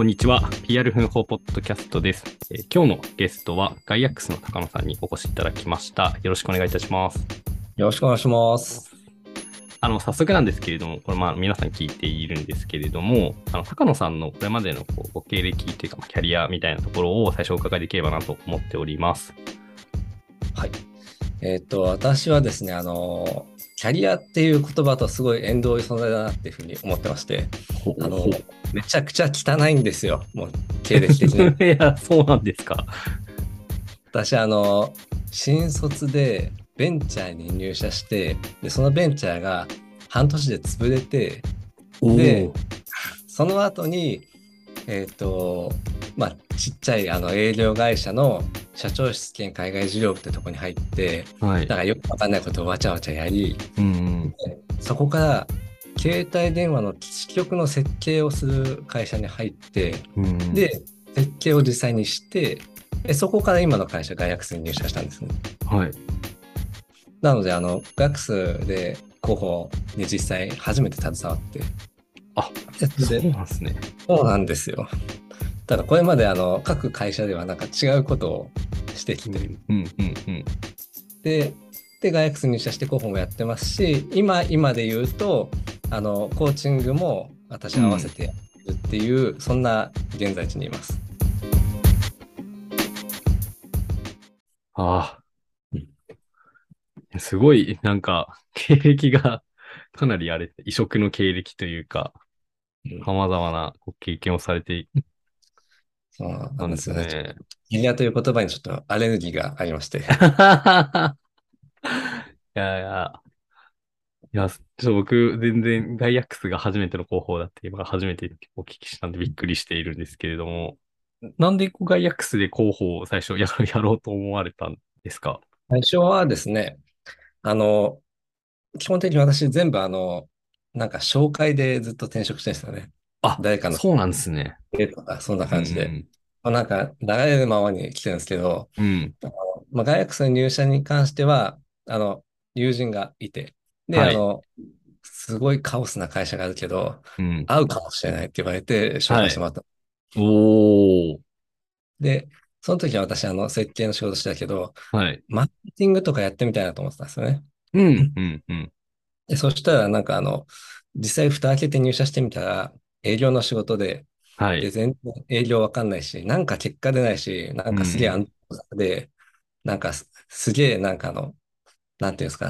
こんにちは。PR 奮法ポッドキャストです。えー今日のゲストはガイアックスの高野さんにお越しいただきました。よろしくお願いいたします。よろしくお願いします。あの、早速なんですけれども、これまあ皆さん聞いているんですけれども、あの、高野さんのこれまでのこうご経歴というか、まあキャリアみたいなところを最初お伺いできればなと思っております。はい。えっ、と、私はですね、あの、キャリアっていう言葉とすごい縁遠い存在だなっていうふうに思ってまして、あの、めちゃくちゃ汚いんですよ。もう、経歴的に。いや、そうなんですか。私、あの、新卒でベンチャーに入社して、で、そのベンチャーが半年で潰れて、でその後に、えっ、と、まあ、ちっちゃいあの営業会社の社長室兼海外事業部ってとこに入って、はい。なんかよくわかんないことをわちゃわちゃやり、うんうん。そこから携帯電話の基地局の設計をする会社に入って、うんうん、で、設計を実際にして、でそこから今の会社、ガイアックスに入社したんですね。はい。なので、あの、ガイアックスで広報に実際初めて携わって、あ、でそうなんですね。そうなんですよ。ただ、これまであの各会社ではなんか違うことをしてきて、うんうんうん。で、で、ガイアックスに入社して広報もやってますし、今、今で言うと、あの、コーチングも私合わせてやってるっていう、そんな現在地にいます。ああ。すごい、なんか、経歴がかなりあれ、異色の経歴というか、うん様々なご経験をされていそうなたんですよね。ね。キャリアという言葉にちょっとアレルギーがありまして。いやいや、いや、ちょっと僕、全然ガイアックスが初めての広報だって今初めてお聞きしたんでびっくりしているんですけれども、なんでこうガイアックスで広報を最初やろうと思われたんですか？最初はですね、あの、基本的に私全部あの、なんか紹介でずっと転職してるんですよね。あ、誰かのそうなんですね。絵とか、そんな感じで。うんなんか流れるままに来てるんですけど、うん。まあ、ガイアックスの入社に関しては、あの、友人がいて、で、はいあの、すごいカオスな会社があるけど、うん。合うかもしれないって言われて紹介してもらった。おー。で、その時は私、あの、設計の仕事してたけど、はい。マーケティングとかやってみたいなと思ってたんですよね。うん、うん、うん。で、そしたら、なんかあの、実際蓋開けて入社してみたら、営業の仕事で、で、はい。全然営業わかんないし、なんか結果出ないし、なんかすげえ安定で、なんかすすげえなんかあの、なんていうんですか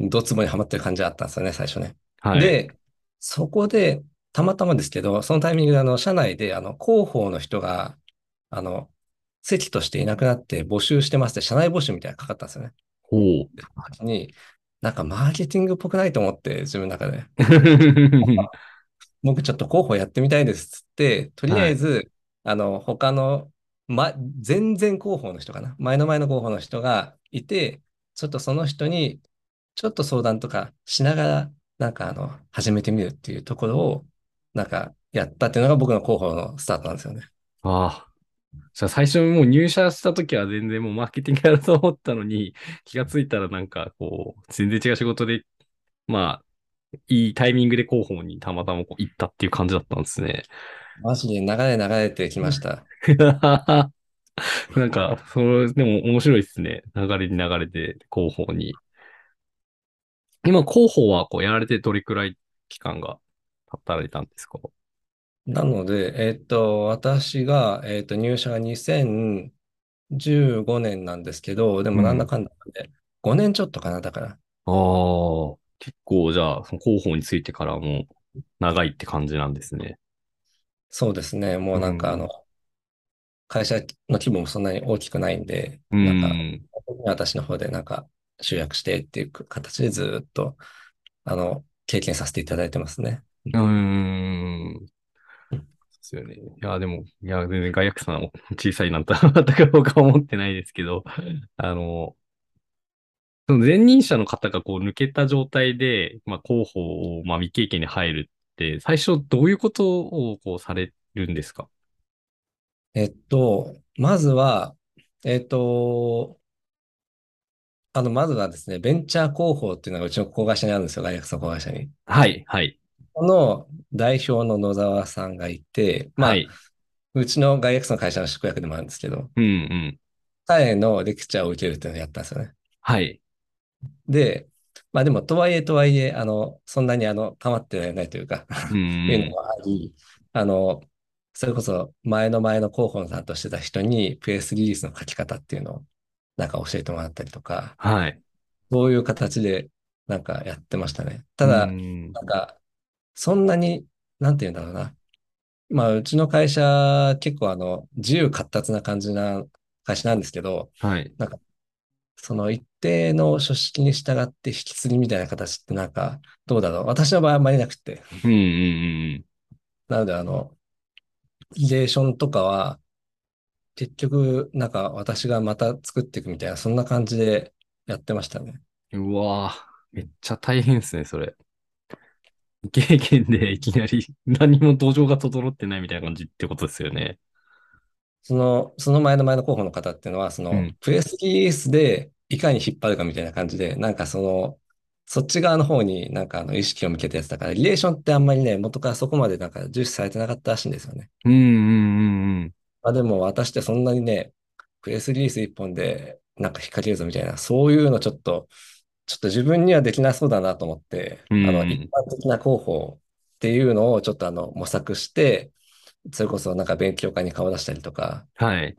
ね、ドツボにはまってる感じがあったんですよね、最初ね。はい。で、そこで、たまたまですけど、そのタイミングであの、社内であの、広報の人が、あの、席としていなくなって募集してますって、社内募集みたいなのがかかったんですよね。ほう。でその時に、なんかマーケティングっぽくないと思って、自分の中で。僕ちょっと広報やってみたいですっつって、とりあえず、あの、他の、ま、全然広報の人かな。前の前の広報の人がいて、ちょっとその人に、ちょっと相談とかしながら、なんかあの、始めてみるっていうところを、なんかやったっていうのが僕の広報のスタートなんですよね。ああ。最初もう入社した時は全然もうマーケティングやろうと思ったのに、気がついたらなんかこう、全然違う仕事で、まあ、いいタイミングで広報にたまたまこう行ったっていう感じだったんですね。マジで流れ流れてきました。なんか、それ、でも面白いですね。流れに流れて広報に。今、広報はこうやられてどれくらい期間が働いたんですか？なので、えっと、私が、えっと、入社が2015年なんですけど、でもなんだかんだで、5年ちょっとかな、だから。ああ、結構じゃあ、その広報についてからも長いって感じなんですね。そうですね。もうなんかうんあの、会社の規模もそんなに大きくないんで、うなんか、ん。私の方でなんか集約してっていう形でずーっと、あの、経験させていただいてますね。うーん。ですよね。いや、でも、いや、全然ガイアックスさんも小さいなんて 全く僕は思ってないですけど、あの、その前任者の方がこう抜けた状態で、まあ、広報を、まあ、未経験に入るって、最初どういうことをこうされるんですか？えっと、まずは、えっと、あの、まずはですね、ベンチャー広報っていうのがうちの子会社にあるんですよ、大学の子会社に。はい、はい、この代表の野沢さんがいて、まあ、はい。うちの外役所の会社の宿泊でもあるんですけど、うんうん。彼のレクチャーを受けるっていうのをやったんですよね。はい。で、まあでも、とはいえとはいえ、あの、そんなにあの、構ってないというかうん いうのうん。もあり、あの、それこそ前の前の広報さんとしてた人にプレスリリースの書き方っていうのをなんか教えてもらったりとか、はい。そういう形でなんかやってましたね。たうだ、ん。なんか、そんなに、なんて言うんだろうな。まあ、うちの会社、結構あの、自由闊達な感じな会社なんですけど、はい。なんか、その一定の書式に従って引き継ぎみたいな形ってなんか、どうだろう。私の場合はあんまりなくて。うんうんなので、あの、リレーションとかは、結局、なんか私がまた作っていくみたいな、そんな感じでやってましたね。うん。うわぁ、めっちゃ大変ですね、それ。未経験でいきなり何も土壌が整ってないみたいな感じってことですよね。その、その前の前の候補の方っていうのは、その、うん。プレスリリースでいかに引っ張るかみたいな感じで、なんかその、そっち側の方になんかあの意識を向けたやつだから、リレーションってあんまりね、元からそこまでなんか重視されてなかったらしいんですよね。うんうんうんまあでも私ってそんなにね、プレスリリース一本でなんか引っ掛けるぞみたいな、そういうのちょっと、ちょっと自分にはできなそうだなと思って、うん。あの、うん。一般的な候補っていうのをちょっとあの、模索して、それこそなんか勉強会に顔出したりとか、はい。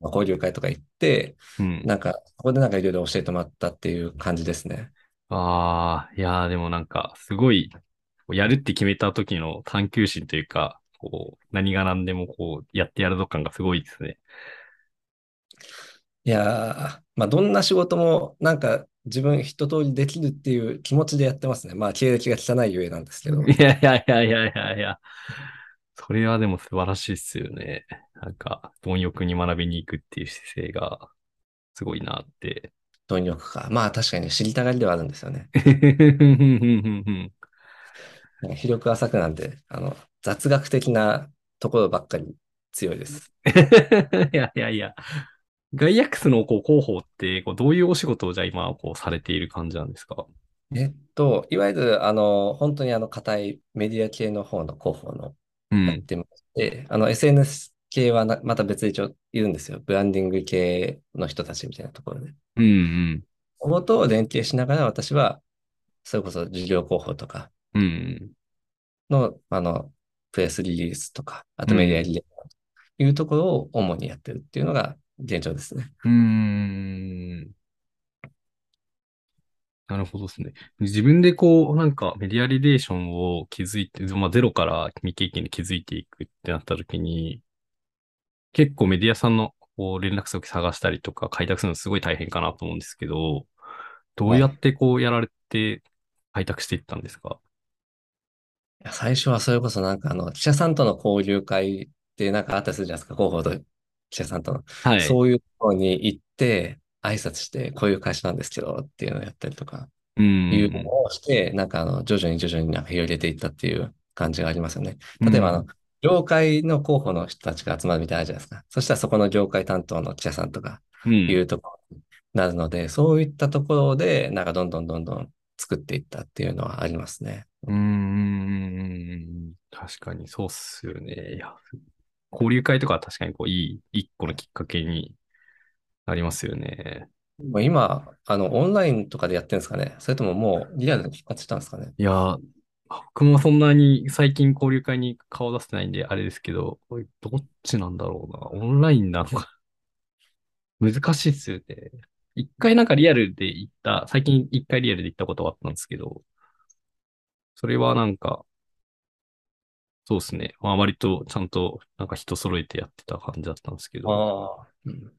交流会とか行って、うん。なんか、ここでなんかいろいろ教えてもらったっていう感じですね。ああ、いやーでもなんか、すごい、やるって決めた時の探求心というか、こう、何が何でもこう、やってやるぞ感がすごいですね。いやー、まあ、どんな仕事もなんか自分一通りできるっていう気持ちでやってますね。まあ、経歴が汚いゆえなんですけど。い やいやいやいやいやいや。それはでも素晴らしいっすよね。なんか、貪欲に学びに行くっていう姿勢がすごいなって。貪欲か。まあ、確かに知りたがりではあるんですよね。広く浅くなんで、あの、雑学的なところばっかり強いです。いやいやいや。ガイアックスのこう広報って、こうどういうお仕事をじゃあ今こうされている感じなんですか？えっと、いわゆる、あの、本当にあの、硬いメディア系の方の広報のうん。やってまして、あの、SNS 系はなまた別で一応いるんですよ。ブランディング系の人たちみたいなところで。うんうん。ここと連携しながら私は、それこそ事業広報とかうん。の、あの、プレスリリースとか、あとメディアうん。リレーというところを主にやってるっていうのが現状ですね。うーん。なるほどですね。自分でこう、なんかメディアリレーションを築いて、まあゼロから未経験で築いていくってなった時に、結構メディアさんのこう連絡先探したりとか開拓するのすごい大変かなと思うんですけど、どうはい。やってこうやられて開拓していったんですか？いや最初はそれこそなんかあの、記者さんとの交流会ってなんかあったりするじゃないですか、広報と記者さんとの。はい。そういうところに行って、挨拶して、こういう会社なんですけどっていうのをやったりとか、ういうのん。をして、なんかあの、徐々に徐々になんか広げていったっていう感じがありますよね。例えばあの、うん。業界の候補の人たちが集まるみたいなじゃないですか。そしたらそこの業界担当の記者さんとかうん。いうところになるので、そういったところで、なんかどんどんどんどん作っていったっていうのはありますね。うーん。確かにそうっすよね。いや、交流会とかは確かにこう、いい、一個のきっかけになりますよね。今、あの、オンラインとかでやってるんですかね？それとももうリアルで復活したんですかね？いや、僕もそんなに最近交流会に顔出してないんで、あれですけど、どっちなんだろうな？オンラインなのか。難しいっすよね。一回なんかリアルで行った、最近一回リアルで行ったことがあったんですけど、それはなんか、そうですね。まあ割とちゃんとなんか人揃えてやってた感じだったんですけど。ああ。うん。い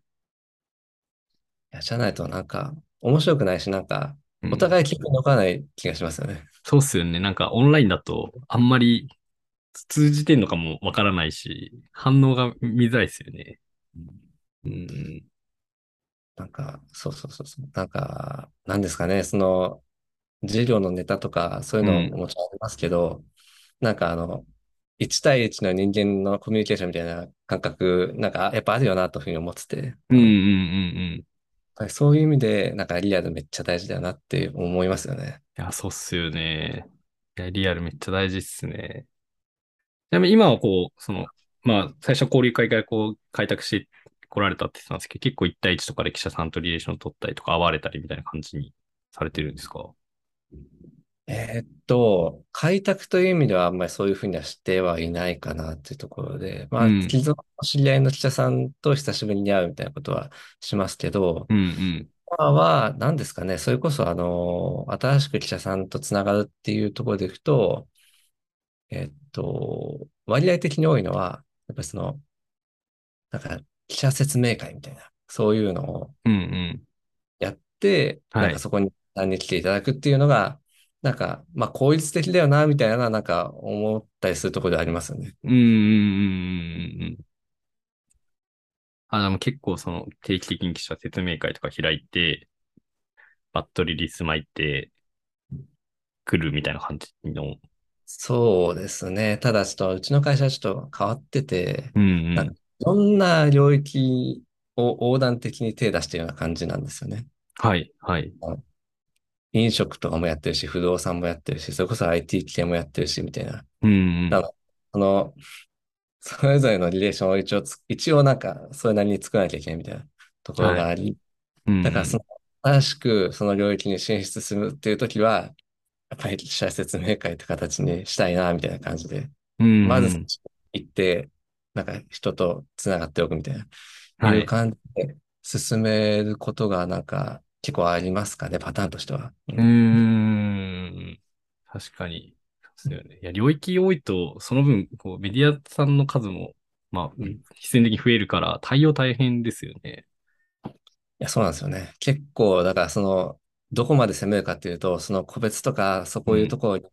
や、じゃないとなんか、面白くないし、なんか、うん。お互い記憶に残らない気がしますよね。そうっすよね。なんかオンラインだとあんまり通じてんのかもわからないし、反応が見づらいですよね。うん。なんか、そうそうそうそう。なんか、なんですかね、その、授業のネタとか、そういうのうん。ももちろんありますけど、なんかあの、1対1の人間のコミュニケーションみたいな感覚、なんかやっぱあるよなというふうに思ってて、うんうんうんうん。そういう意味で、なんかリアルめっちゃ大事だよなって思いますよね。や、そうっすよね。いや、リアルめっちゃ大事っすね。ちなみに今はこう、その、まあ、最初交流会からこう開拓して来られたって言ってたんですけど、結構1対1とかで記者さんとリレーション取ったりとか、会われたりみたいな感じにされてるんですか？えーっと、開拓という意味ではあんまりそういうふうにはしてはいないかなっていうところで、まあ、うん既存の知り合いの記者さんと久しぶりに会うみたいなことはしますけど、うんうん。今は何ですかね、それこそあの、新しく記者さんとつながるっていうところでいくと、えーっと、割合的に多いのは、やっぱりその、なんか記者説明会みたいな、そういうのをうんうん。やって、はいなんかそこに何に来ていただくっていうのが、なんか、まあ効率的だよな、みたいな、なんか思ったりするところでありますよね。うんうんうんうんうん。あ、でも結構その定期的に記者説明会とか開いて、バットリリース巻いて来るみたいな感じの。そうですね。ただちょっと、うちの会社はちょっと変わってて、うんうん。なんかいろんな領域を横断的に手出してるような感じなんですよね。はい、はい。飲食とかもやってるし、不動産もやってるし、それこそ IT 系もやってるし、みたいな。うんうん。だその、それぞれのリレーションを一応つ、一応なんか、それなりに作らなきゃいけないみたいなところがあり、うんうん。だからその、新しくその領域に進出するっていうときは、やっぱり記者説明会って形にしたいな、みたいな感じで、うんうん。まず行って、なんか人と繋がっておくみたいな、はい。いう感じで進めることがなんか結構ありますかね、パターンとしては。うーん。確かに。そうですよね。いや、領域多いと、その分、こう、メディアさんの数も、まあ、うん必然的に増えるから、対応大変ですよね。いや、そうなんですよね。結構、だからその、どこまで攻めるかっていうと、その個別とか、そこいうところに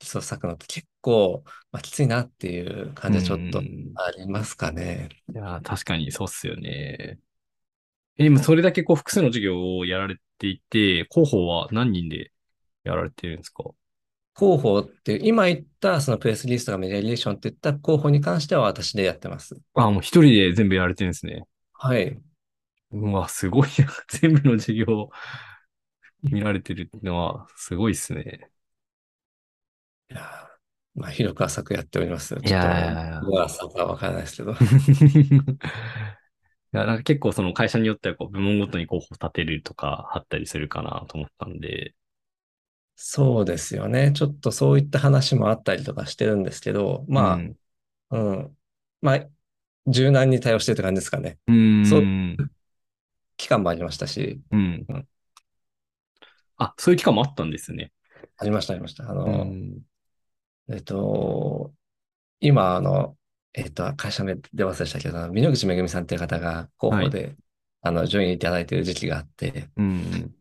リソース割くのって結構、まあ、きついなっていう感じはちょっとうんありますかね。いや、確かにそうっすよね。え、今、それだけこう、複数の授業をやられていて、広報は何人でやられてるんですか？広報って、今言ったそのプレスリスとかメディアリレーションって言った広報に関しては私でやってます。あ、もう一人で全部やられてるんですね。はい。うわ、すごいな。全部の授業見られてるのは、すごいっすね。いやーまあ、広く浅くやっております。ちょっと、いやいやいや浅くはわからないですけど。なんか結構その会社によってはこう部門ごとに候補立てるとかあったりするかなと思ったんで。そうですよね。ちょっとそういった話もあったりとかしてるんですけど、まうん、あ、うん。まあ、柔軟に対応してるって感じですかね。うーん。そう期間もありましたし、うんうん。あ、そういう期間もあったんですね。ありました、ありました。あうの、ん。えっと、今、あの、えっと、会社名で忘れしたけど、あの峯口めぐみさんっていう方が候補で、あの、ジョインいただいている時期があって、うん。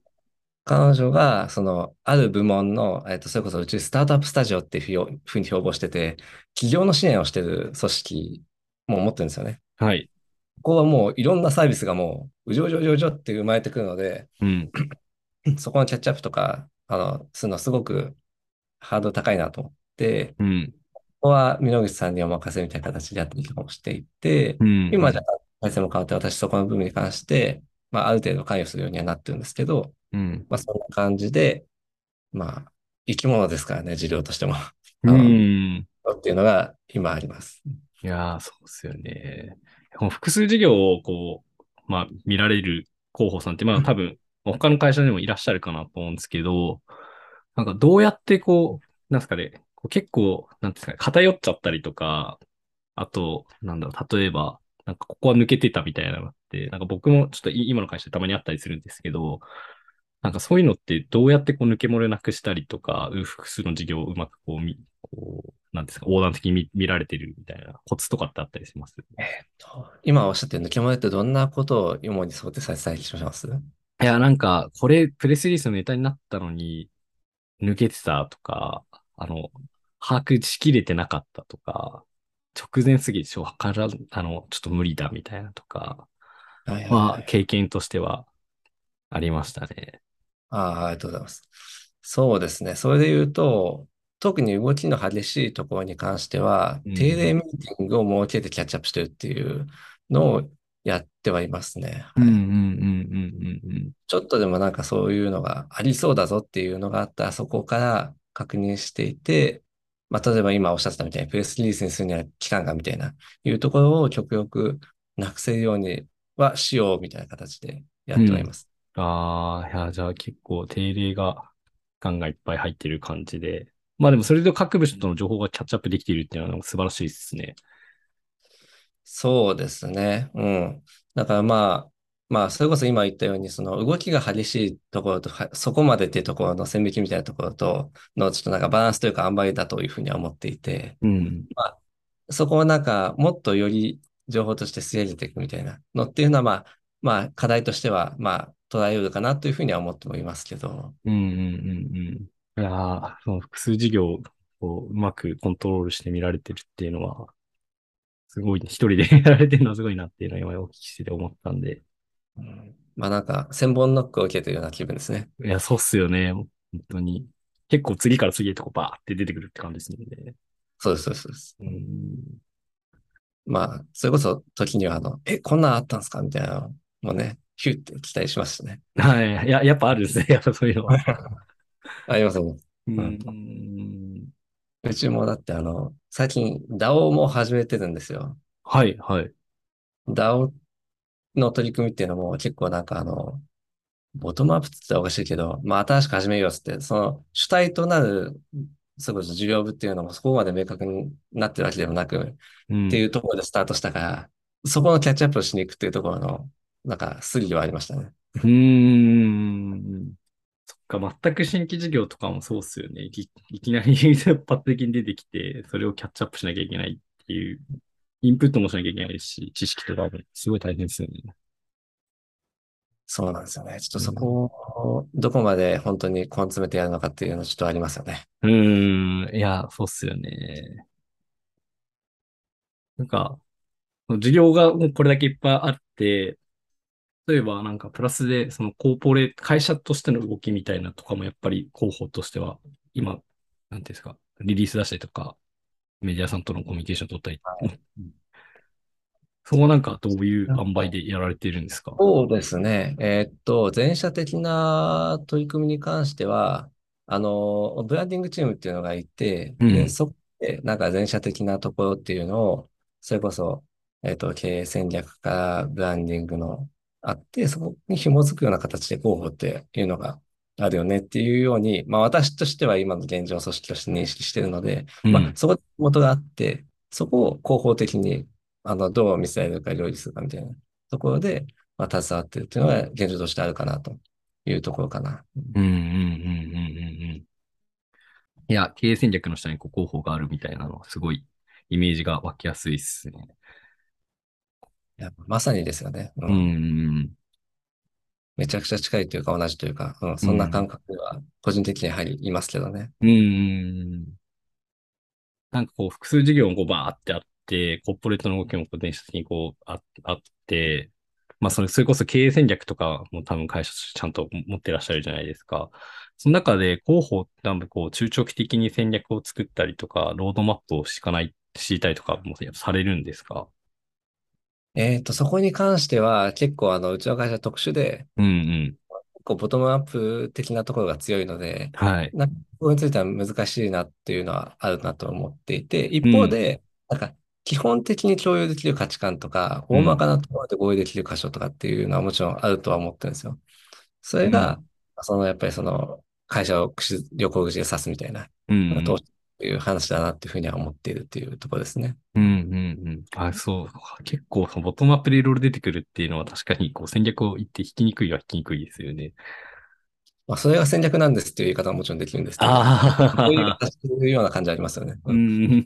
彼女が、その、ある部門の、えっと、それこそ、うちスタートアップスタジオっていうふうに標榜してて、企業の支援をしている組織も持ってるんですよね。はい。ここはもういろんなサービスがもう、うじょうじょうじょうじょって生まれてくるので、うん。そこのキャッチアップとか、あの、するのすごくハードル高いなと思って、うん。ここは箕口さんにお任せみたいな形でやっていくかもしていて、うん。今じゃ体制も変わって私そこの部分に関して、まあある程度関与するようにはなってるんですけど、うん。まあそんな感じで、まあ生き物ですからね、治療としても。うん。っていうのが今あります。いやー、そうですよね。複数事業をこう、まあ見られる候補さんって、まあ多分他の会社でもいらっしゃるかなと思うんですけど、なんかどうやってこう、なんですかね、結構、なんですかね、偏っちゃったりとか、あと、なんだろう、例えば、なんかここは抜けてたみたいなのって、なんか僕もちょっとい今の会社でたまにあったりするんですけど、なんかそういうのってどうやってこう抜け漏れなくしたりとか、複数の事業をうまくこう見、こう、なんですか、横断的に見見られてるみたいなコツとかってあったりします？と今おっしゃってる抜け漏れってどんなことを主に想定されてたりします？いや、なんか、これ、プレスリリースのネタになったのに、抜けてたとか、あの、把握しきれてなかったとか、直前すぎて、わからん、あの、ちょっと無理だみたいなとか、はいはいまあ、はい。経験としてはありましたね。ああ、ありがとうございます。そうですね。それで言うと、特に動きの激しいところに関してはうん、定例ミーティングを設けてキャッチアップしてるっていうのをやってはいますね。はいうんうんうんうんうんちょっとでもなんかそういうのがありそうだぞっていうのがあったら、そこから確認していて、まあ、例えば今おっしゃってたみたいにプレスリリースにするには期間がみたいな、いうところを極力なくせるようにはしようみたいな形でやってはいます。ああ、いや、じゃあ結構定例が、感がいっぱい入ってる感じで。まあでもそれで各部署との情報がキャッチアップできているっていうのは素晴らしいですね。そうですね。うん。だからまあ、まあ、それこそ今言ったように、その動きが激しいところと、そこまでっていうところの線引きみたいなところとの、ちょっとなんかバランスというか塩梅だというふうには思っていて、うん。まあ、そこをなんかもっとより情報として吸い上げていくみたいなのっていうのは、まあ、まあ、課題としては、まあ、捉えうるかなというふうには思ってもいますけど。うんうんうんうん。いやその複数事業をうまくコントロールして見られてるっていうのは、すごい、一人でやられてるのはすごいなっていうのは今お聞きしてて思ったんで。うん、まあなんか、千本ノックを受けてるような気分ですね。いや、そうっすよね。本当に。結構次から次へとこバーって出てくるって感じですもんね。そうです、そうです。うん、まあ、それこそ時にはあの、え、こんなんあったんですか？みたいなのもね、ヒュッて期待しましたね。はい。いや、やっぱあるんですね。やっぱそういうのは。ありますね。うん。うちもだってあの、最近 DAO も始めてるんですよ。はい、はい。DAO の取り組みっていうのも結構なんかあの、ボトムアップって言ったらおかしいけど、まあ新しく始めようって、その主体となる、そこそ事業部っていうのもそこまで明確になってるわけでもなく、うん、っていうところでスタートしたから、そこのキャッチアップをしに行くっていうところの、なんかスリルはありましたね。うーん。そっか、全く新規事業とかもそうっすよね。いきいきなり 一発的に出てきて、それをキャッチアップしなきゃいけないっていう、インプットもしなきゃいけないし、知識とかもすごい大変ですよね。そうなんですよね。ちょっとそこを、どこまで本当に根詰めてやるのかっていうのちょっとありますよね。うーん。いや、そうっすよね。なんか、授業がこれだけいっぱいあって、例えばなんかプラスで、そのコーポレート、会社としての動きみたいなとかもやっぱり広報としては、今、なんていうんですか、リリース出したりとか、メディアさんとのコミュニケーション取ったり、はい、そこなんかどういう塩梅でやられているんですか？そうですね。えー、っと、全社的な取り組みに関しては、あの、ブランディングチームっていうのがいて、うん、でそこでなんか全社的なところっていうのを、それこそ、えー、っと、経営戦略からブランディングのあって、そこに紐づくような形で候補っていうのがあるよねっていうように、まあ私としては今の現状組織として認識しているので、うん、まあそこ元があって、そこを広報的にあの、どう見せられるか料理するかみたいなところで、まあ、携わってるっていうのが現状としてあるかなというところかな。うんうんうんうんうんうん。いや、経営戦略の下にこう候補があるみたいなのはすごいイメージが湧きやすいですね。いや、まさにですよね。うん。うんめちゃくちゃ近いというか同じというか、うん、そんな感覚では個人的にやはりいますけどね。うん。なんかこう複数事業がこうバーってあっ、コーポレートの動きも電子的にこうああって、まあそれ、それこそ経営戦略とかも多分会社ちゃんと持ってらっしゃるじゃないですか。その中で広報多分こう中長期的に戦略を作ったりとか、ロードマップを敷かない、敷いたりとかもされるんですか？えっ、と、そこに関しては結構あの、うちの会社特殊で、うんうん。こうボトムアップ的なところが強いので、はい。なここについては難しいなっていうのはあるなと思っていて、一方で、うん、なんか基本的に共有できる価値観とか、大まかなところで合意できる箇所とかっていうのはもちろんあるとは思ってるんですよ。それが、うん、そのやっぱりその会社を旅行口で指すみたいな、うん、という話だなっていうふうには思っているっていうところですね。うんうんうん。あ、そう。結構ボトムアップでいろいろ出てくるっていうのは確かにこう戦略を言って引きにくいは引きにくいですよね。まあ、それが戦略なんですっていう言い方はもちろんできるんですけど、あそういうような感じありますよね。うん、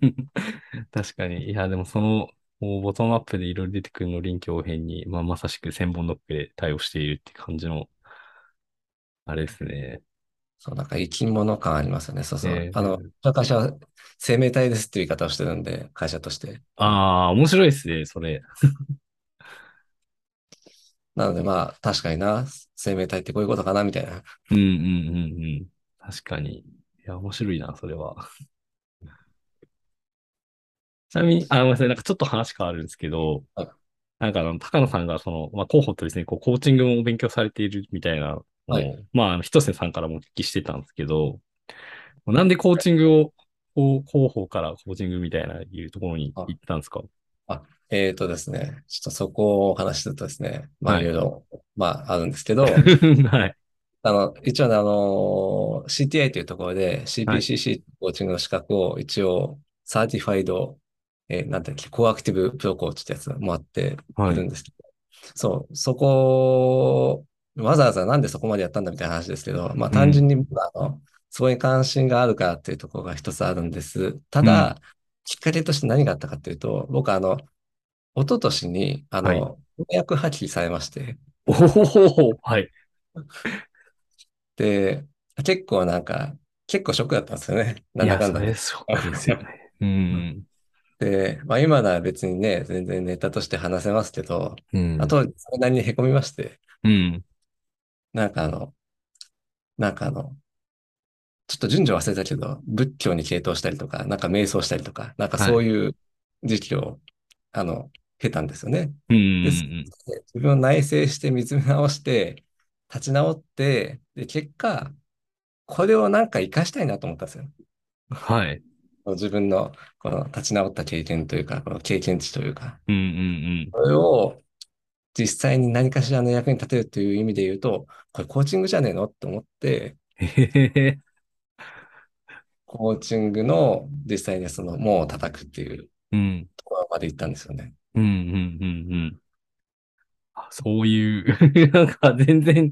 確かに。いや、でもその、ボトムアップでいろいろ出てくるの臨機応変に、まあ、まさしく千本ノックで対応しているって感じの、あれですね。そう、なんか生き物感ありますよね。そうそう。えー、あの、会社は生命体ですっていう言い方をしてるんで、会社として。ああ、面白いですね、それ。なのでまあ、確かにな、生命体ってこういうことかな、みたいな。うんうんうんうん。確かに。いや、面白いな、それは。ちなみに、あ、ごめんなさい、なんかちょっと話変わるんですけど、はい、なんかあの、高野さんがその、まあ、候補とですね、こう、コーチングも勉強されているみたいなはい、まあ、ひとせさんからもお聞きしてたんですけど、なんでコーチングをこう広報からコーチングみたいないうところにあ。行ったんですか？あ、えーとですね、ちょっとそこをお話しするとですね、まあはい。いろいろ、まああるんですけど、はい。あの、一応ね、あの、CTI というところではい。CPCC コーチングの資格を一応、 Certified、えーなんだっけ、 Co-Active Pro Coach ってやつもあってはい。いるんですけど、そう、そこ、わざわざなんでそこまでやったんだみたいな話ですけど、まあ単純に、あの、そこに関心があるからっていうところが一つあるんです。ただ、きっかけとして何があったかっていうと、僕あの、一昨年に、あはいの、婚約破棄されまして、おおはい。で、結構なんか、結構ショックだったんですよね。ないんだや、かんだで。それショックですよね。うん。で、まあ今なら別にね、全然ネタとして話せますけど、うんあ。と、それなりに凹みまして、うん。なんかあの、なんかあの、ちょっと順序忘れたけど、仏教に傾倒したりとか、なんか瞑想したりとか、なんかそういう時期を、あの、経たんですよね。うんうんです自分を内省して見つめ直して、立ち直って、で、結果、これをなんか活かしたいなと思ったんですよ。はい。自分のこの立ち直った経験というか、この経験値というか、うんうんそれを実際に何かしらの役に立てるという意味で言うと、これコーチングじゃねえのって思って。コーチングの実際にその門を叩くっていううん。ところまで行ったんですよね。うんうんうんうん。あそういう、なんか全然、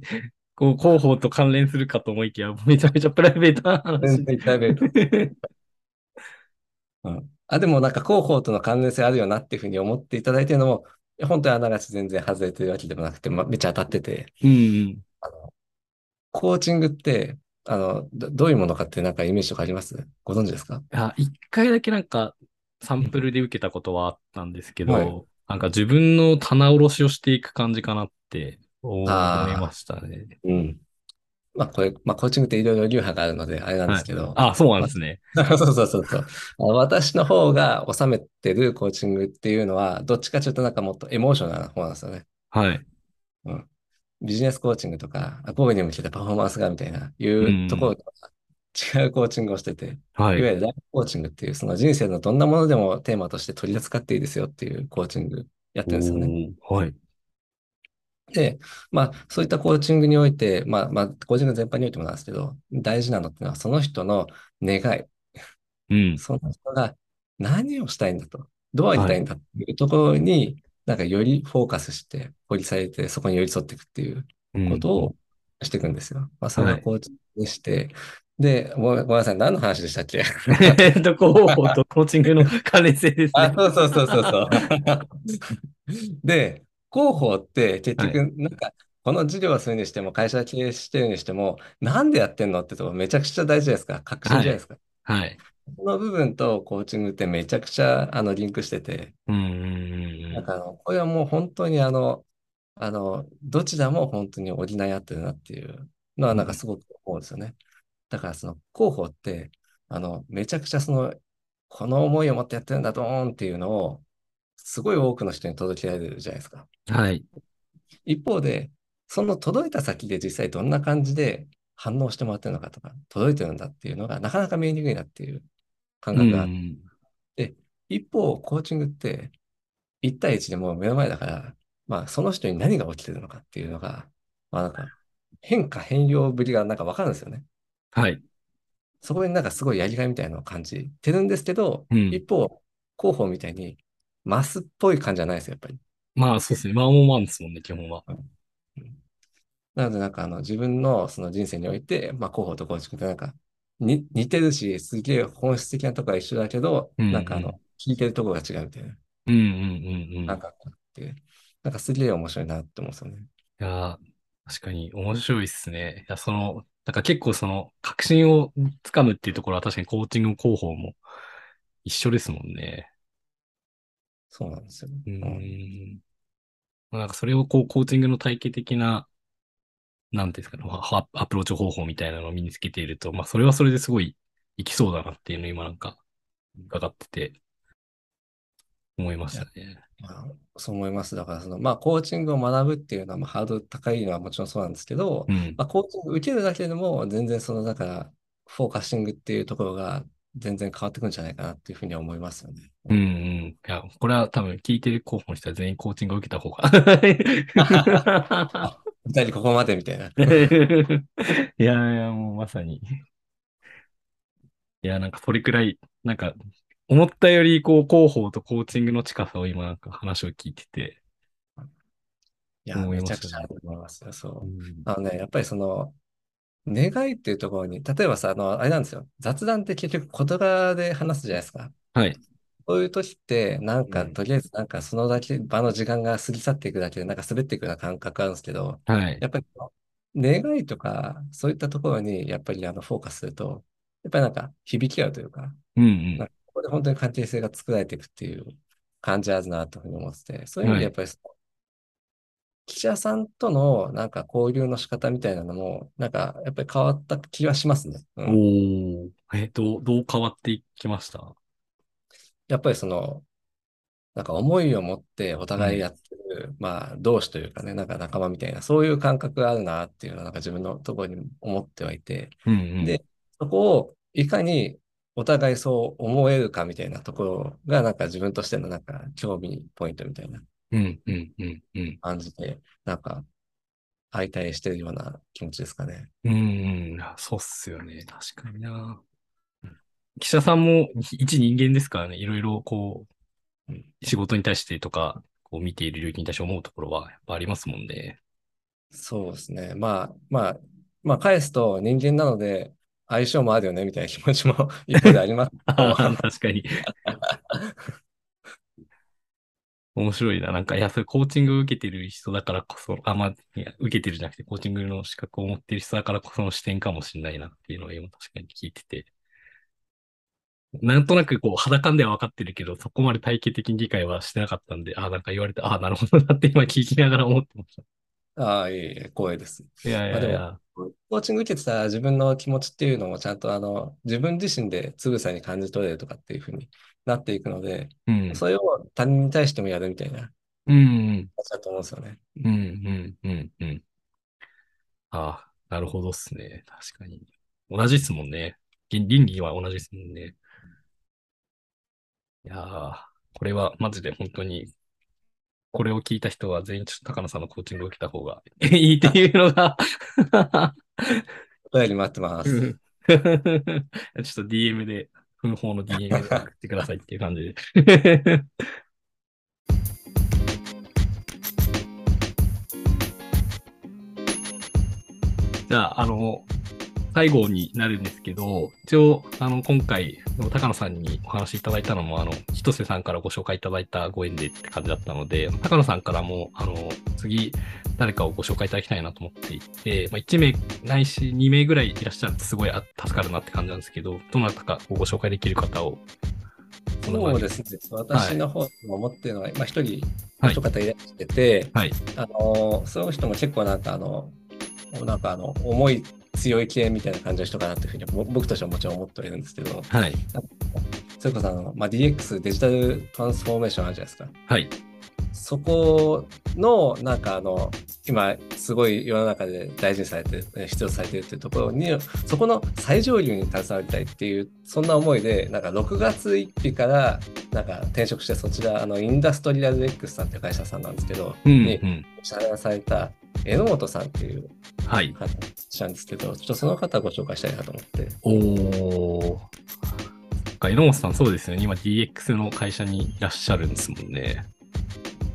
こう、広報と関連するかと思いきや、めちゃめちゃプライベートな話プライベート。うん。あ、でもなんか広報との関連性あるよなっていうふうに思っていただいてるのも、本当にあながち全然外れてるわけでもなくて、ま、めっちゃ当たってて、うんうん。コーチングって、あの、ど、どういうものかってなんかイメージとかあります？ご存知ですか？あ、一回だけなんか、サンプルで受けたことはあったんですけど、はいなんか自分の棚卸しをしていく感じかなって思いましたね。うん。まあ、これ、まあ、コーチングっていろいろ流派があるので、あれなんですけど、あ、そうなんですね。そうそうそうそう。私の方が収めてるコーチングっていうのは、どっちかというとなんかもっとエモーショナルな方なんですよね。はい。ビジネスコーチングとか、あ神戸に向けたパフォーマンスがみたいな、いうところとは違うコーチングをしてて、はいい。わゆるライフコーチングっていう、その人生のどんなものでもテーマとして取り扱っていいですよっていうコーチングやってるんですよね。はい。で、まあ、そういったコーチングにおいて、まあ、まあ、コーチング全般においてもなんですけど、大事なのってのは、その人の願い、うん。その人が何をしたいんだと、どうありたいんだっていうところに、なんかよりフォーカスして、掘り下げて、そこに寄り添っていくっていううんことをしていくんですよ。まあ、それはいがコーチングでして、で、ごめんごめんなさい、何の話でしたっけ？えっと、広報とコーチングの関連性ですあ、ね。そうそうそうそうそう。で、広報って結局、なんか、この事業をするにしても、会社経営してるにしても、なんでやってんのってとこめちゃくちゃ大事じゃないですか。革新じゃないですか。はい。この部分とコーチングってめちゃくちゃあのリンクしてて、うんうんうんなんかあの、これはもう本当にあの、あの、どちらも本当に補い合ってるなっていうのはなんかすごく思うんですよね。だからその広報って、あの、めちゃくちゃその、この思いを持ってやってるんだ、ドーンっていうのを、すごい多くの人に届けられるじゃないですか。うん。はい。一方で、その届いた先で実際どんな感じで反応してもらってるのかとか、届いてるんだっていうのがなかなか見えにくいなっていう感う覚があってん。一方、コーチングって、1対1でもう目の前だから、まあ、その人に何が起きてるのかっていうのが、まあなんか、変化変容ぶりがなんかわかるんですよね。はい。そこになんかすごいやりがいみたいなのを感じてるんですけど、うん一方、広報みたいに、マスっぽい感じじゃないですよ、やっぱり。まあ、そうですね。まあ、もうまんですもんね、基本は。うんなので、なんかあの自分のその人生において、まあ、広報とコーチングってなんかに似てるし、すげえ本質的なところは一緒だけど、うんうんなんかあの、聞いてるところが違うみたいな。うんうんうんうん。なんかあって、なんかすげえ面白いなって思うんですよね。いやー、確かに面白いっすね。いや、その、なんか結構その、確信をつかむっていうところは確かにコーチングも広報も一緒ですもんね。そうなんですよ。ううんん。なんかそれをこう、コーチングの体系的な、なんていうんですかね、はアプローチ方法みたいなのを身につけていると、まあ、それはそれですごいいきそうだなっていうのを今なんか、伺ってて、思いましたね。まあ、そう思います。だからその、まあ、コーチングを学ぶっていうのは、まあ、ハードル高いのはもちろんそうなんですけど、うん。まあ、コーチング受けるだけでも、全然その、だから、フォーカッシングっていうところが全然変わってくるんじゃないかなっていうふうには思いますよね。うんうん。いや、これは多分聞いてる候補の人は全員コーチングを受けた方が。二人ここまでみたいな。いやいや、もうまさに。いや、なんかそれくらい、なんか、思ったより、こう、広報とコーチングの近さを今、なんか話を聞いてて。いや、めちゃくちゃあると思いますよ。そうう。んあのね、やっぱりその、願いっていうところに、例えばさ、あの、あれなんですよ。雑談って結局言葉で話すじゃないですか。はい。そういう時って、なんか、うんとりあえず、なんか、そのだけ、場の時間が過ぎ去っていくだけで、なんか滑っていくような感覚あるんですけど、はい。やっぱり、願いとか、そういったところに、やっぱり、あの、フォーカスすると、やっぱりなんか、響き合うというか、うんうんなんかここで本当に関係性が作られていくっていう感じあるなというふうに思ってて、そういう意味でやっぱりその、記者さんとのなんか交流の仕方みたいなのも、なんかやっぱり変わった気がしますね。うんおお。え、どう、どう変わっていきました？やっぱりその、なんか思いを持ってお互いやってる、まあ同志というかね、なんか仲間みたいな、そういう感覚があるなっていうのはなんか自分のところに思ってはいて、うんうん。で、そこをいかにお互いそう思えるかみたいなところが、なんか自分としてのなんか興味ポイントみたいなうんうんうんうん。感じで、なんか相対してるような気持ちですかね。うんうん。そうっすよね。確かにな。記者さんも一人間ですからね。いろいろこううん、仕事に対してとか、こう見ている領域に対して思うところはやっぱありますもんね。そうですね。まあ、まあ、まあ、返すと人間なので相性もあるよねみたいな気持ちも 一方でありますけど。確かに。面白いな。なんか、いや、それコーチングを受けてる人だからこそ、あ、まあ、いや、受けてるじゃなくて、コーチングの資格を持ってる人だからこその視点かもしれないなっていうのを今確かに聞いてて。なんとなくこう、肌感では分かってるけど、そこまで体系的に理解はしてなかったんで、あ、なんか言われて、あ、なるほどなって今聞きながら思ってましああ、いえいえ、光栄です。た。いやいやいや。コーチング受けてた自分の気持ちっていうのもちゃんとあの自分自身でつぶさに感じ取れるとかっていうふうになっていくので、うん。それを他人に対してもやるみたいな。感じだと思うんですよね。うんうんうんうん。ああ、なるほどっすね。確かに。同じっすもんね。倫倫理は同じっすもんね。いやー、これはマジで本当に、これを聞いた人は全員ちょっと高野さんのコーチングを受けた方がいいっていうのが お便り待ってまうす。ん ちょっと DM で、奮法の DM で送ってくださいっていう感じで。じゃあ、あの、最後になるんですけど、一応、あの、今回、高野さんにお話しいただいたのも、あの、一瀬さんからご紹介いただいたご縁でって感じだったので、高野さんからも、あの、次、誰かをご紹介いただきたいなと思っていて、まあ、1名ないし2名ぐらいいらっしゃるとすごいあ助かるなって感じなんですけど、どなたかご紹介できる方を。そうですね。私の方でも思ってるのは、まあ一人、はい一方いらっしゃってて、はい。あの、その人も結構なんかあの、なんかあの、重い強い系みたいな感じの人かなっていうふうにぼ僕としてはもちろん思ってはいるんですけど、はい。それこそあの、まあ、DX デジタルトランスフォーメーションあるじゃないですか。はい。そこの、なんかあの、今、すごい世の中で大事にされてる、え必要とされてるっていうところに、そこの最上流に携わりたいっていう、そんな思いで、なんか6月1日から、なんか転職して、そちら、あの、インダストリアル X さんっていう会社さんなんですけど、うん、にうん。社内された榎本さんっていうはい。方なんですけど、ちょっとその方をご紹介したいなと思って。おー。榎本さんそうですよね。今 DX の会社にいらっしゃるんですもんね。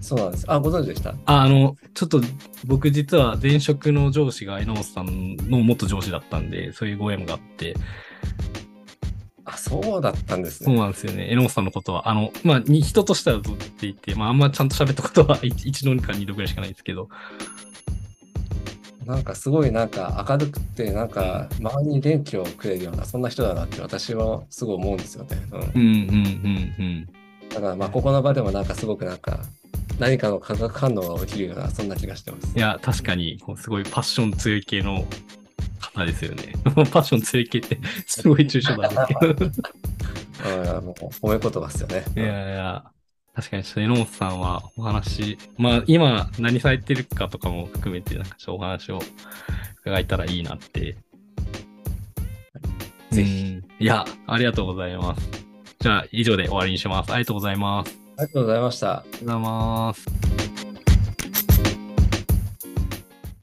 そうなんです。あ、ご存知でした？ああの、ちょっと僕実は前職の上司が榎本さんの元上司だったんで、そういうご縁があって、あ、そうだったんですそうね。なんですよね。榎本さんのことは、あの、まあ、に人としてはずっと言っていて、まあ、あんまちゃんと喋ったことは一一度か二度ぐらいしかないですけど、なんかすごいなんか明るくて、なんか周りに元気をくれるような、そんな人だなって私はすごい思うんですよね。うん。うんうんうんうん。だからまあここの場でもなんかすごくなんか何かの化学反応が起きるような、そんな気がしてますい。や、確かに、こうすごいパッション強い系の方ですよね。パッション強い系って、すごい抽象なんですけど。うん、もう褒め言葉ですよね。いやいや、確かに、ちょっと榎本さんはお話、まあ、今何されてるかとかも含めて、なんかちょっとお話を伺えたらいいなって。ぜひ。うんいや、ありがとうございます。じゃあ、以上で終わりにします。ありがとうございます。ありがとうございました。ありがとうございます。